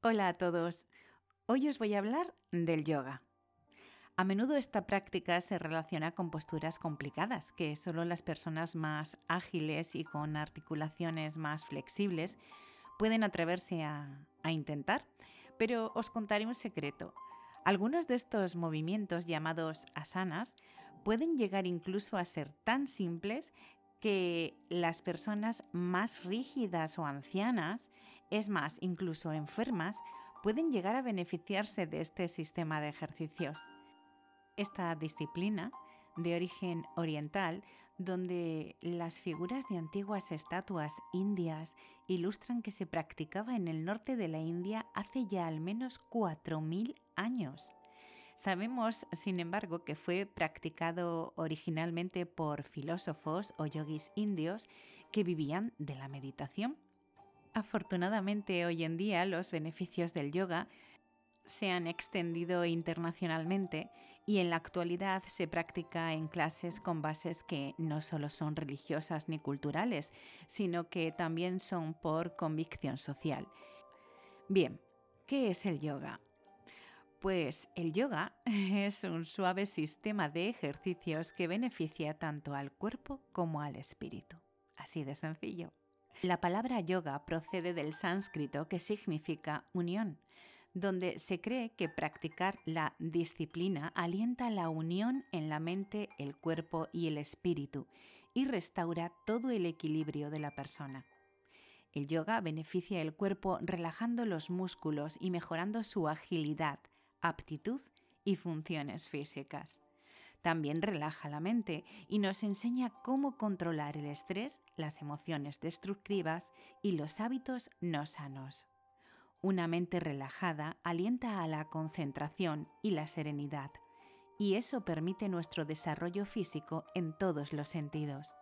Hola a todos. Hoy os voy a hablar del yoga. A menudo esta práctica se relaciona con posturas complicadas que solo las personas más ágiles y con articulaciones más flexibles pueden atreverse a, intentar. Pero os contaré un secreto. Algunos de estos movimientos llamados asanas pueden llegar incluso a ser tan simples que las personas más rígidas o ancianas, es más, incluso enfermas, pueden llegar a beneficiarse de este sistema de ejercicios. Esta disciplina, de origen oriental, donde las figuras de antiguas estatuas indias ilustran que se practicaba en el norte de la India hace ya al menos 4.000 años. Sabemos, sin embargo, que fue practicado originalmente por filósofos o yogis indios que vivían de la meditación. Afortunadamente, hoy en día los beneficios del yoga se han extendido internacionalmente y en la actualidad se practica en clases con bases que no solo son religiosas ni culturales, sino que también son por convicción social. Bien, ¿qué es el yoga? Pues el yoga es un suave sistema de ejercicios que beneficia tanto al cuerpo como al espíritu. Así de sencillo. La palabra yoga procede del sánscrito que significa unión, donde se cree que practicar la disciplina alienta la unión en la mente, el cuerpo y el espíritu y restaura todo el equilibrio de la persona. El yoga beneficia el cuerpo relajando los músculos y mejorando su agilidad, aptitud y funciones físicas. También relaja la mente y nos enseña cómo controlar el estrés, las emociones destructivas y los hábitos no sanos. Una mente relajada alienta a la concentración y la serenidad, y eso permite nuestro desarrollo físico en todos los sentidos.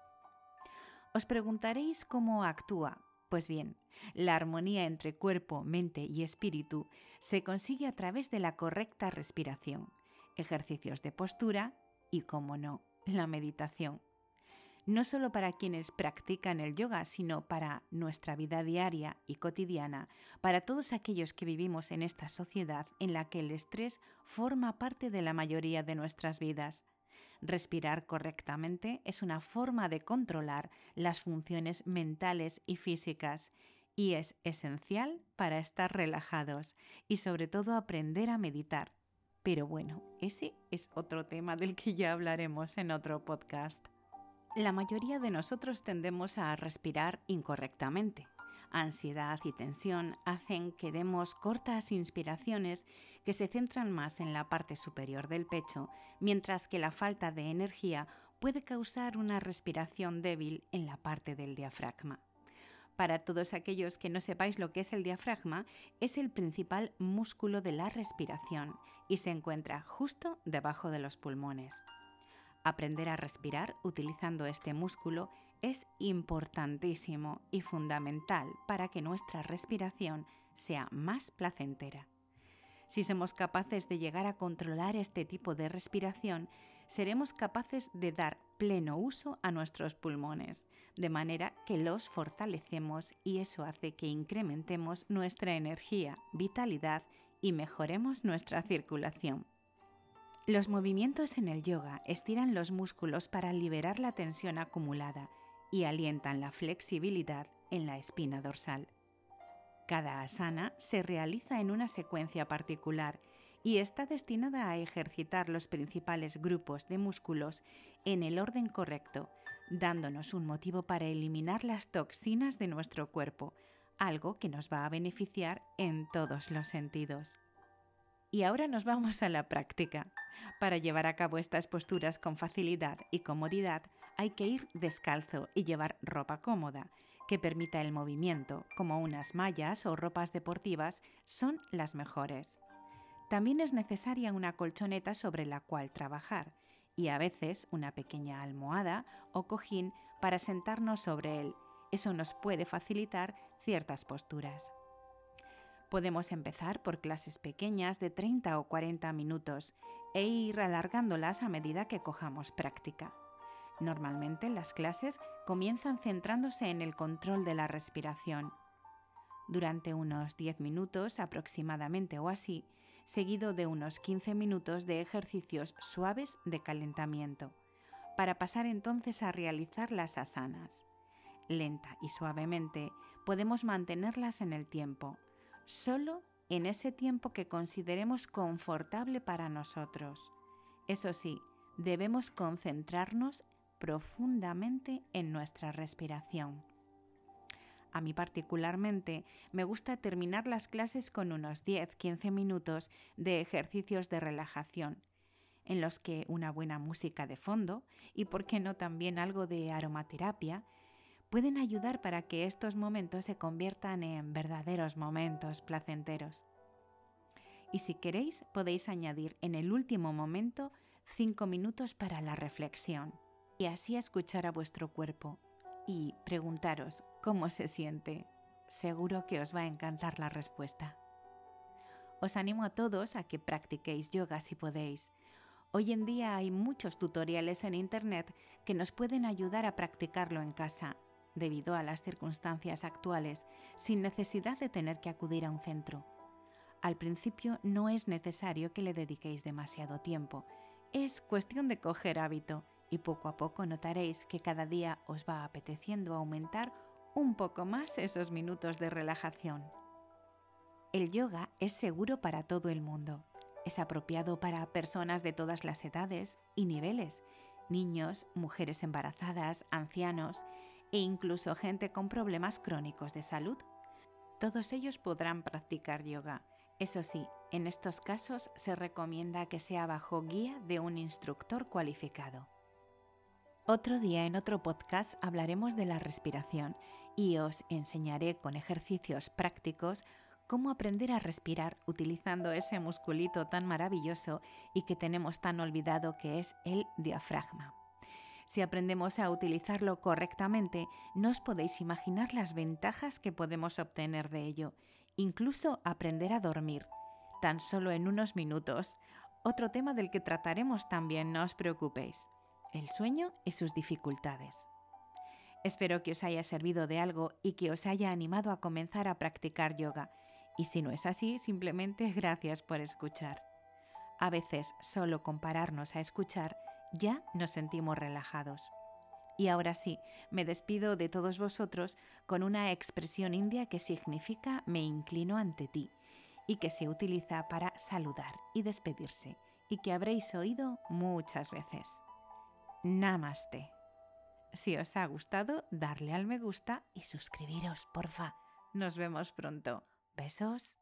Os preguntaréis cómo actúa, pues bien, la armonía entre cuerpo, mente y espíritu se consigue a través de la correcta respiración, ejercicios de postura y, como no, la meditación. No solo para quienes practican el yoga, sino para nuestra vida diaria y cotidiana, para todos aquellos que vivimos en esta sociedad en la que el estrés forma parte de la mayoría de nuestras vidas. Respirar correctamente es una forma de controlar las funciones mentales y físicas y es esencial para estar relajados y sobre todo aprender a meditar. Pero bueno, ese es otro tema del que ya hablaremos en otro podcast. La mayoría de nosotros tendemos a respirar incorrectamente ansiedad y tensión hacen que demos cortas inspiraciones que se centran más en la parte superior del pecho, mientras que la falta de energía puede causar una respiración débil en la parte del diafragma. Para todos aquellos que no sepáis lo que es el diafragma, es el principal músculo de la respiración y se encuentra justo debajo de los pulmones. Aprender a respirar utilizando este músculo es importantísimo y fundamental para que nuestra respiración sea más placentera. Si somos capaces de llegar a controlar este tipo de respiración, seremos capaces de dar pleno uso a nuestros pulmones, de manera que los fortalecemos y eso hace que incrementemos nuestra energía, vitalidad y mejoremos nuestra circulación. Los movimientos en el yoga estiran los músculos para liberar la tensión acumulada y alientan la flexibilidad en la espina dorsal. Cada asana se realiza en una secuencia particular y está destinada a ejercitar los principales grupos de músculos en el orden correcto, dándonos un motivo para eliminar las toxinas de nuestro cuerpo, algo que nos va a beneficiar en todos los sentidos. Y ahora nos vamos a la práctica. Para llevar a cabo estas posturas con facilidad y comodidad hay que ir descalzo y llevar ropa cómoda, que permita el movimiento, como unas mallas o ropas deportivas, son las mejores. También es necesaria una colchoneta sobre la cual trabajar y a veces una pequeña almohada o cojín para sentarnos sobre él. Eso nos puede facilitar ciertas posturas. Podemos empezar por clases pequeñas de 30 o 40 minutos e ir alargándolas a medida que cojamos práctica. Normalmente las clases comienzan centrándose en el control de la respiración. durante unos 10 minutos aproximadamente o así, seguido de unos 15 minutos de ejercicios suaves de calentamiento, para pasar entonces a realizar las asanas. Lenta y suavemente podemos mantenerlas en el tiempo, solo en ese tiempo que consideremos confortable para nosotros. Eso sí, debemos concentrarnos profundamente en nuestra respiración. A mí particularmente me gusta terminar las clases con unos 10-15 minutos de ejercicios de relajación, en los que una buena música de fondo y, por qué no, también algo de aromaterapia, pueden ayudar para que estos momentos se conviertan en verdaderos momentos placenteros. Y si queréis, podéis añadir en el último momento 5 minutos para la reflexión y así escuchar a vuestro cuerpo y preguntaros cómo se siente. Seguro que os va a encantar la respuesta. Os animo a todos a que practiquéis yoga si podéis. Hoy en día hay muchos tutoriales en Internet que nos pueden ayudar a practicarlo en casa, debido a las circunstancias actuales, sin necesidad de tener que acudir a un centro. Al principio no es necesario que le dediquéis demasiado tiempo, es cuestión de coger hábito y poco a poco notaréis que cada día os va apeteciendo aumentar un poco más esos minutos de relajación. El yoga es seguro para todo el mundo. Es apropiado para personas de todas las edades y niveles, niños, mujeres embarazadas, ancianos e incluso gente con problemas crónicos de salud. Todos ellos podrán practicar yoga. Eso sí, en estos casos se recomienda que sea bajo guía de un instructor cualificado. Otro día en otro podcast hablaremos de la respiración y os enseñaré con ejercicios prácticos cómo aprender a respirar utilizando ese musculito tan maravilloso y que tenemos tan olvidado que es el diafragma. Si aprendemos a utilizarlo correctamente, no os podéis imaginar las ventajas que podemos obtener de ello, incluso aprender a dormir, tan solo en unos minutos. Otro tema del que trataremos también, no os preocupéis el sueño y sus dificultades. Espero que os haya servido de algo y que os haya animado a comenzar a practicar yoga. Y si no es así, simplemente gracias por escuchar. A veces solo compararnos a escuchar ya nos sentimos relajados. Y ahora sí, me despido de todos vosotros con una expresión india que significa me inclino ante ti y que se utiliza para saludar y despedirse y que habréis oído muchas veces. Namaste. Si os ha gustado, darle al me gusta y suscribiros, porfa. Nos vemos pronto. Besos.